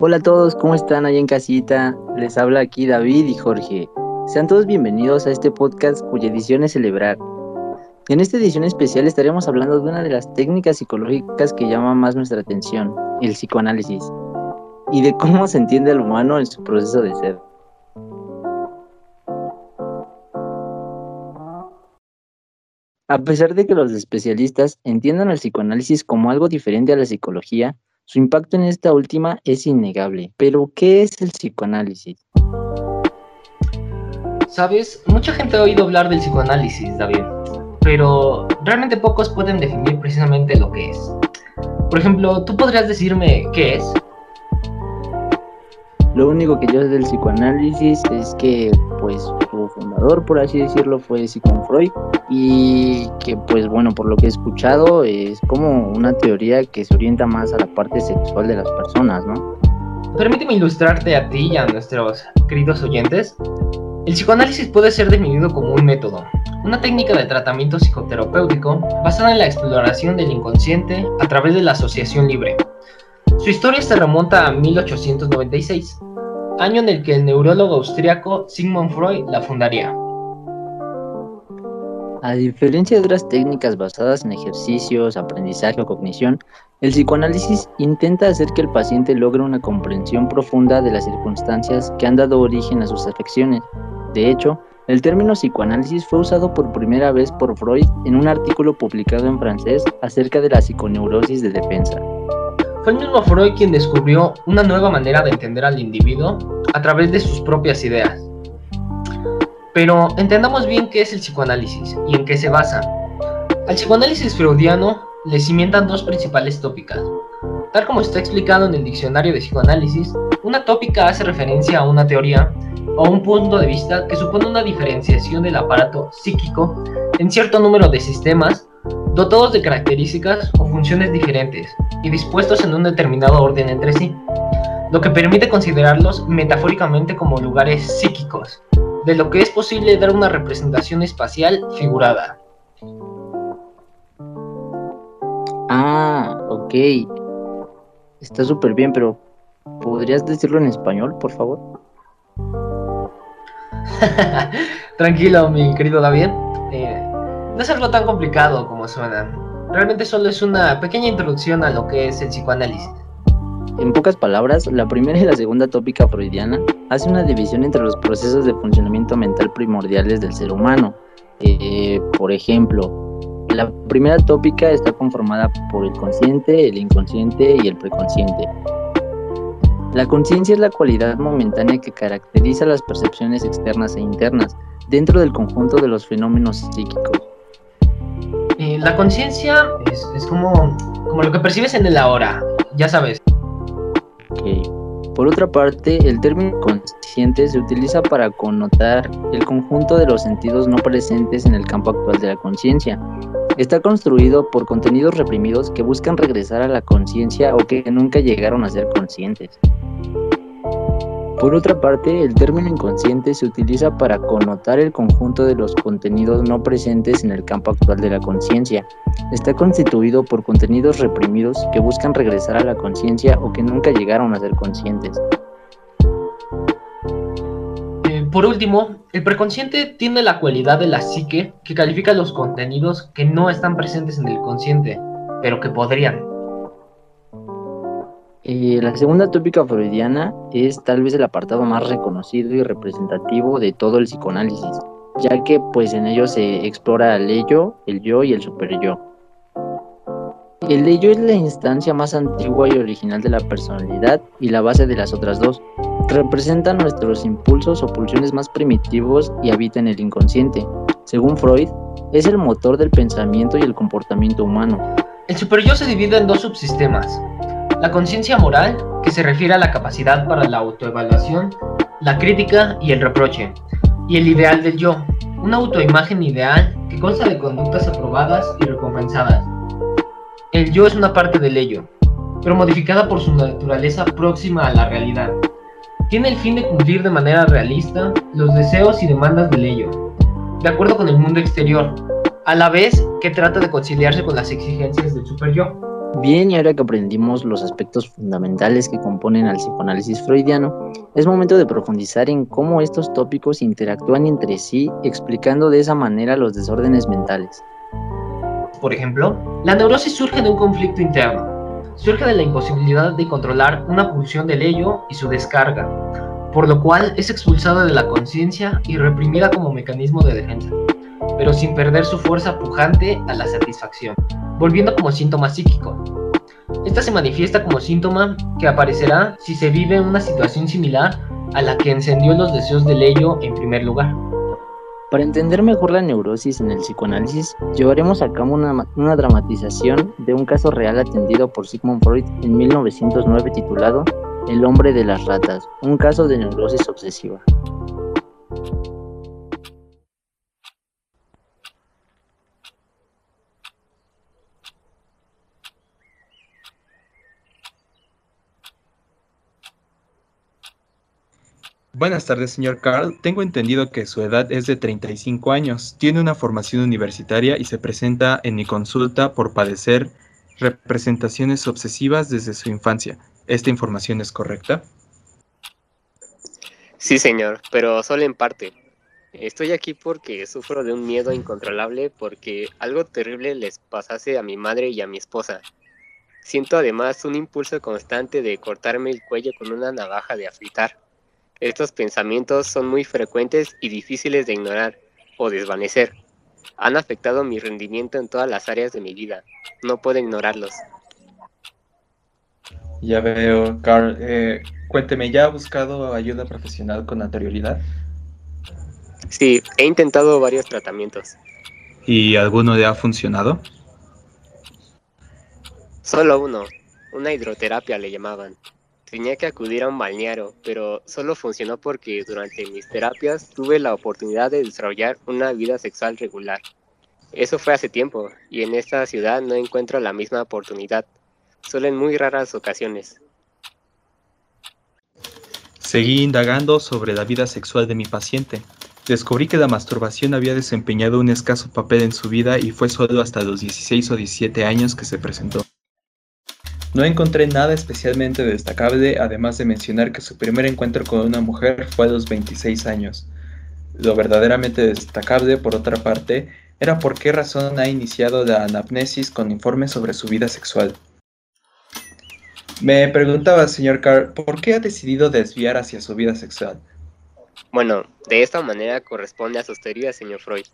Hola a todos, ¿cómo están allá en casita? Les habla aquí David y Jorge. Sean todos bienvenidos a este podcast cuya edición es celebrar. En esta edición especial estaremos hablando de una de las técnicas psicológicas que llama más nuestra atención, el psicoanálisis, y de cómo se entiende al humano en su proceso de ser. A pesar de que los especialistas entiendan el psicoanálisis como algo diferente a la psicología, su impacto en esta última es innegable. Pero, ¿qué es el psicoanálisis? Sabes, mucha gente ha oído hablar del psicoanálisis, David, pero realmente pocos pueden definir precisamente lo que es. Por ejemplo, ¿tú podrías decirme qué es? Lo único que yo sé del psicoanálisis es que, pues, su fundador, por así decirlo, fue Sigmund Freud y que, pues, bueno, por lo que he escuchado, es como una teoría que se orienta más a la parte sexual de las personas, ¿no? Permíteme ilustrarte a ti y a nuestros queridos oyentes. El psicoanálisis puede ser definido como un método, una técnica de tratamiento psicoterapéutico basada en la exploración del inconsciente a través de la asociación libre. Su historia se remonta a 1896, año en el que el neurólogo austriaco Sigmund Freud la fundaría. A diferencia de otras técnicas basadas en ejercicios, aprendizaje o cognición, el psicoanálisis intenta hacer que el paciente logre una comprensión profunda de las circunstancias que han dado origen a sus afecciones. De hecho, el término psicoanálisis fue usado por primera vez por Freud en un artículo publicado en francés acerca de la psiconeurosis de defensa. Fue el mismo Freud quien descubrió una nueva manera de entender al individuo a través de sus propias ideas. Pero entendamos bien qué es el psicoanálisis y en qué se basa. Al psicoanálisis freudiano le cimientan dos principales tópicas. Tal como está explicado en el diccionario de psicoanálisis, una tópica hace referencia a una teoría o un punto de vista que supone una diferenciación del aparato psíquico en cierto número de sistemas dotados de características o funciones diferentes y dispuestos en un determinado orden entre sí, lo que permite considerarlos metafóricamente como lugares psíquicos, de lo que es posible dar una representación espacial figurada. Ah, ok. Está súper bien, pero ¿podrías decirlo en español, por favor? Tranquilo, mi querido David. No es algo tan complicado como suena. Realmente solo es una pequeña introducción a lo que es el psicoanálisis. En pocas palabras, la primera y la segunda tópica freudiana hace una división entre los procesos de funcionamiento mental primordiales del ser humano. Eh, por ejemplo, la primera tópica está conformada por el consciente, el inconsciente y el preconsciente. La conciencia es la cualidad momentánea que caracteriza las percepciones externas e internas dentro del conjunto de los fenómenos psíquicos. La conciencia es, como, como lo que percibes en el ahora, ya sabes. Por otra parte, el término consciente se utiliza para connotar el conjunto de los sentidos no presentes en el campo actual de la conciencia. Está construido por contenidos reprimidos que buscan regresar a la conciencia o que nunca llegaron a ser conscientes. Por otra parte, el término inconsciente se utiliza para connotar el conjunto de los contenidos no presentes en el campo actual de la conciencia. Está constituido por contenidos reprimidos que buscan regresar a la conciencia o que nunca llegaron a ser conscientes. Eh, por último, el preconsciente tiene la cualidad de la psique que califica los contenidos que no están presentes en el consciente, pero que podrían. Eh, la segunda tópica freudiana es tal vez el apartado más reconocido y representativo de todo el psicoanálisis, ya que pues en ello se explora el ello, el yo y el superyo. El ello es la instancia más antigua y original de la personalidad y la base de las otras dos. Representa nuestros impulsos o pulsiones más primitivos y habita en el inconsciente. Según Freud, es el motor del pensamiento y el comportamiento humano. El superyo se divide en dos subsistemas, la conciencia moral, que se refiere a la capacidad para la autoevaluación, la crítica y el reproche, y el ideal del yo, una autoimagen ideal que consta de conductas aprobadas y recompensadas. El yo es una parte del ello, pero modificada por su naturaleza próxima a la realidad. Tiene el fin de cumplir de manera realista los deseos y demandas del ello, de acuerdo con el mundo exterior, a la vez que trata de conciliarse con las exigencias del super yo. Bien, y ahora que aprendimos los aspectos fundamentales que componen al psicoanálisis freudiano, es momento de profundizar en cómo estos tópicos interactúan entre sí, explicando de esa manera los desórdenes mentales. Por ejemplo, la neurosis surge de un conflicto interno. Surge de la imposibilidad de controlar una pulsión del ello y su descarga, por lo cual es expulsada de la conciencia y reprimida como mecanismo de defensa, pero sin perder su fuerza pujante a la satisfacción, volviendo como síntoma psíquico. Esta se manifiesta como síntoma que aparecerá si se vive una situación similar a la que encendió los deseos del ello en primer lugar. Para entender mejor la neurosis en el psicoanálisis, llevaremos a cabo una, una, dramatización de un caso real atendido por Sigmund Freud en 1909 titulado El hombre de las ratas, un caso de neurosis obsesiva. Buenas tardes, señor Carl. Tengo entendido que su edad es de 35 años, tiene una formación universitaria y se presenta en mi consulta por padecer representaciones obsesivas desde su infancia. ¿Esta información es correcta? Sí, señor, pero solo en parte. Estoy aquí porque sufro de un miedo incontrolable porque algo terrible les pasase a mi madre y a mi esposa. Siento además un impulso constante de cortarme el cuello con una navaja de afeitar. Estos pensamientos son muy frecuentes y difíciles de ignorar o desvanecer. Han afectado mi rendimiento en todas las áreas de mi vida. No puedo ignorarlos. Ya veo, Carl. Eh, cuénteme, ¿ya ha buscado ayuda profesional con anterioridad? Sí, he intentado varios tratamientos. ¿Y alguno le ha funcionado? Solo uno, una hidroterapia le llamaban. Tenía que acudir a un balneario, pero solo funcionó porque durante mis terapias tuve la oportunidad de desarrollar una vida sexual regular. Eso fue hace tiempo, y en esta ciudad no encuentro la misma oportunidad, solo en muy raras ocasiones. Seguí indagando sobre la vida sexual de mi paciente. Descubrí que la masturbación había desempeñado un escaso papel en su vida y fue solo hasta los 16 o 17 años que se presentó. No encontré nada especialmente destacable, además de mencionar que su primer encuentro con una mujer fue a los 26 años. Lo verdaderamente destacable, por otra parte, era por qué razón ha iniciado la anamnesis con informes sobre su vida sexual. Me preguntaba, señor Carr, ¿por qué ha decidido desviar hacia su vida sexual? Bueno, de esta manera corresponde a sus teorías, señor Freud.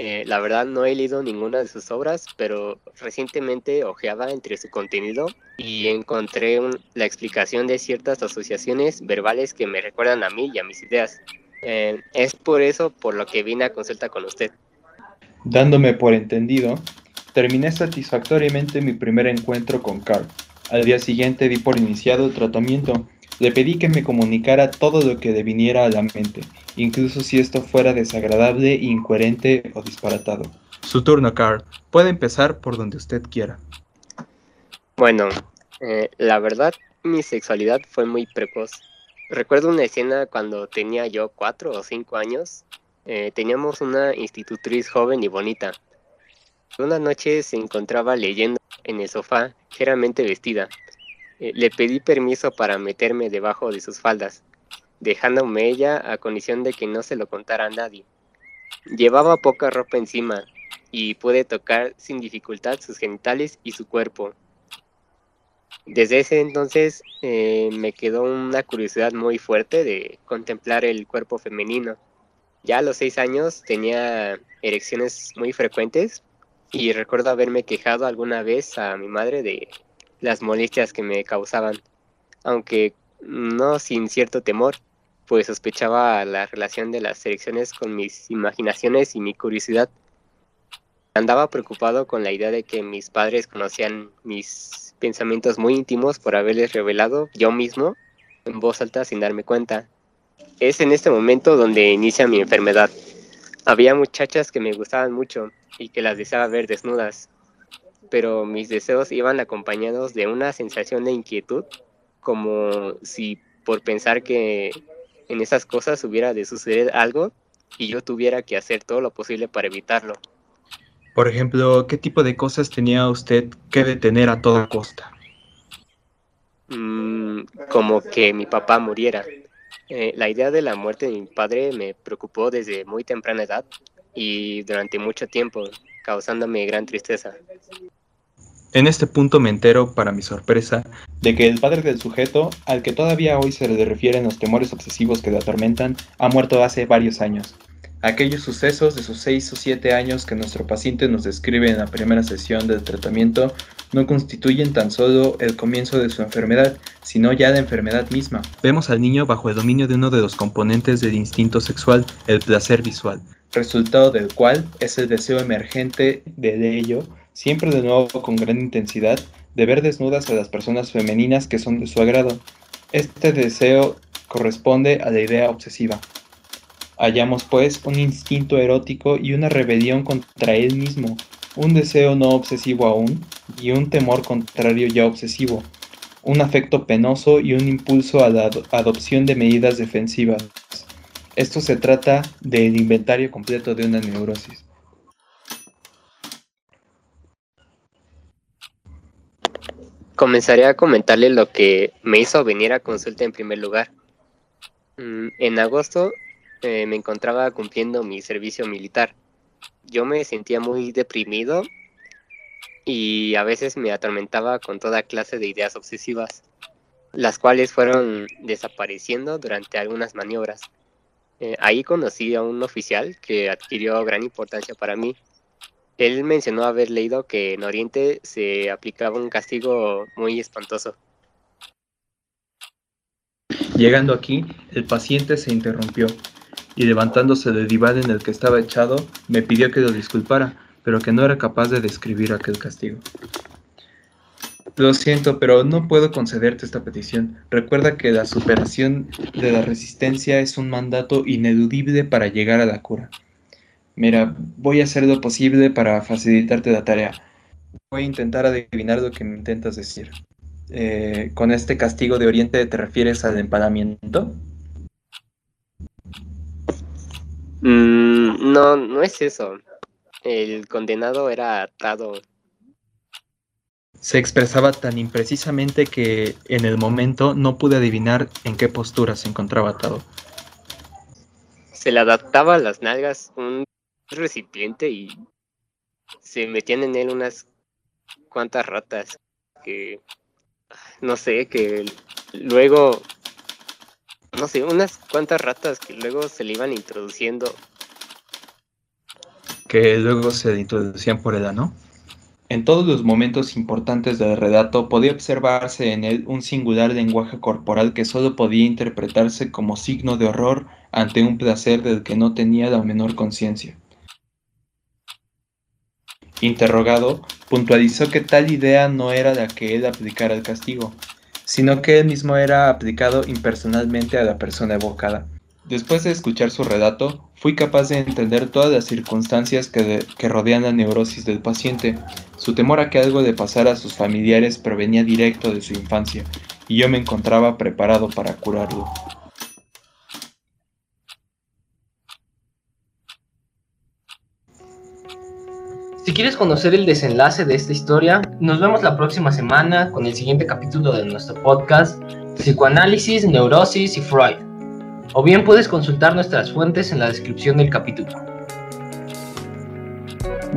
Eh, la verdad no he leído ninguna de sus obras, pero recientemente hojeaba entre su contenido y encontré la explicación de ciertas asociaciones verbales que me recuerdan a mí y a mis ideas. Eh, es por eso por lo que vine a consulta con usted. Dándome por entendido, terminé satisfactoriamente mi primer encuentro con Carl. Al día siguiente di por iniciado el tratamiento le pedí que me comunicara todo lo que le viniera a la mente, incluso si esto fuera desagradable, incoherente o disparatado. Su turno, Carl. Puede empezar por donde usted quiera. Bueno, eh, la verdad, mi sexualidad fue muy precoz. Recuerdo una escena cuando tenía yo cuatro o cinco años. Eh, teníamos una institutriz joven y bonita. Una noche se encontraba leyendo en el sofá, ligeramente vestida, eh, le pedí permiso para meterme debajo de sus faldas, dejándome ella a condición de que no se lo contara a nadie. Llevaba poca ropa encima y pude tocar sin dificultad sus genitales y su cuerpo. Desde ese entonces eh, me quedó una curiosidad muy fuerte de contemplar el cuerpo femenino. Ya a los seis años tenía erecciones muy frecuentes y recuerdo haberme quejado alguna vez a mi madre de las molestias que me causaban, aunque no sin cierto temor, pues sospechaba la relación de las elecciones con mis imaginaciones y mi curiosidad. Andaba preocupado con la idea de que mis padres conocían mis pensamientos muy íntimos por haberles revelado yo mismo en voz alta sin darme cuenta. Es en este momento donde inicia mi enfermedad. Había muchachas que me gustaban mucho y que las deseaba ver desnudas, pero mis deseos iban acompañados de una sensación de inquietud, como si por pensar que en esas cosas hubiera de suceder algo y yo tuviera que hacer todo lo posible para evitarlo. Por ejemplo, ¿qué tipo de cosas tenía usted que detener a toda costa? Mm, como que mi papá muriera. Eh, la idea de la muerte de mi padre me preocupó desde muy temprana edad y durante mucho tiempo, causándome gran tristeza. En este punto me entero, para mi sorpresa, de que el padre del sujeto, al que todavía hoy se le refieren los temores obsesivos que le atormentan, ha muerto hace varios años. Aquellos sucesos de sus 6 o 7 años que nuestro paciente nos describe en la primera sesión del tratamiento no constituyen tan solo el comienzo de su enfermedad, sino ya la enfermedad misma. Vemos al niño bajo el dominio de uno de los componentes del instinto sexual, el placer visual, resultado del cual es el deseo emergente de ello siempre de nuevo con gran intensidad, de ver desnudas a las personas femeninas que son de su agrado. Este deseo corresponde a la idea obsesiva. Hallamos pues un instinto erótico y una rebelión contra él mismo, un deseo no obsesivo aún y un temor contrario ya obsesivo, un afecto penoso y un impulso a la adopción de medidas defensivas. Esto se trata del inventario completo de una neurosis. Comenzaré a comentarle lo que me hizo venir a consulta en primer lugar. Mm, en agosto eh, me encontraba cumpliendo mi servicio militar. Yo me sentía muy deprimido y a veces me atormentaba con toda clase de ideas obsesivas, las cuales fueron desapareciendo durante algunas maniobras. Eh, ahí conocí a un oficial que adquirió gran importancia para mí él mencionó haber leído que en Oriente se aplicaba un castigo muy espantoso. Llegando aquí, el paciente se interrumpió y levantándose del diván en el que estaba echado, me pidió que lo disculpara, pero que no era capaz de describir aquel castigo. Lo siento, pero no puedo concederte esta petición. Recuerda que la superación de la resistencia es un mandato ineludible para llegar a la cura. Mira, voy a hacer lo posible para facilitarte la tarea. Voy a intentar adivinar lo que me intentas decir. Eh, ¿Con este castigo de Oriente te refieres al empanamiento? Mm, no, no es eso. El condenado era atado. Se expresaba tan imprecisamente que en el momento no pude adivinar en qué postura se encontraba atado. Se le adaptaba a las nalgas un recipiente y se metían en él unas cuantas ratas que no sé, que luego no sé, unas cuantas ratas que luego se le iban introduciendo. Que luego se introducían por el ano. En todos los momentos importantes del relato podía observarse en él un singular lenguaje corporal que solo podía interpretarse como signo de horror ante un placer del que no tenía la menor conciencia. Interrogado, puntualizó que tal idea no era la que él aplicara el castigo, sino que él mismo era aplicado impersonalmente a la persona evocada. Después de escuchar su relato, fui capaz de entender todas las circunstancias que, rodean la neurosis del paciente. Su temor a que algo le pasara a sus familiares provenía directo de su infancia, y yo me encontraba preparado para curarlo. Si quieres conocer el desenlace de esta historia, nos vemos la próxima semana con el siguiente capítulo de nuestro podcast, Psicoanálisis, Neurosis y Freud. O bien puedes consultar nuestras fuentes en la descripción del capítulo.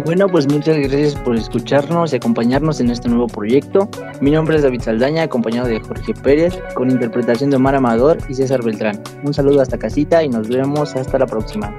Bueno, pues muchas gracias por escucharnos y acompañarnos en este nuevo proyecto. Mi nombre es David Saldaña, acompañado de Jorge Pérez, con interpretación de Omar Amador y César Beltrán. Un saludo hasta casita y nos vemos hasta la próxima.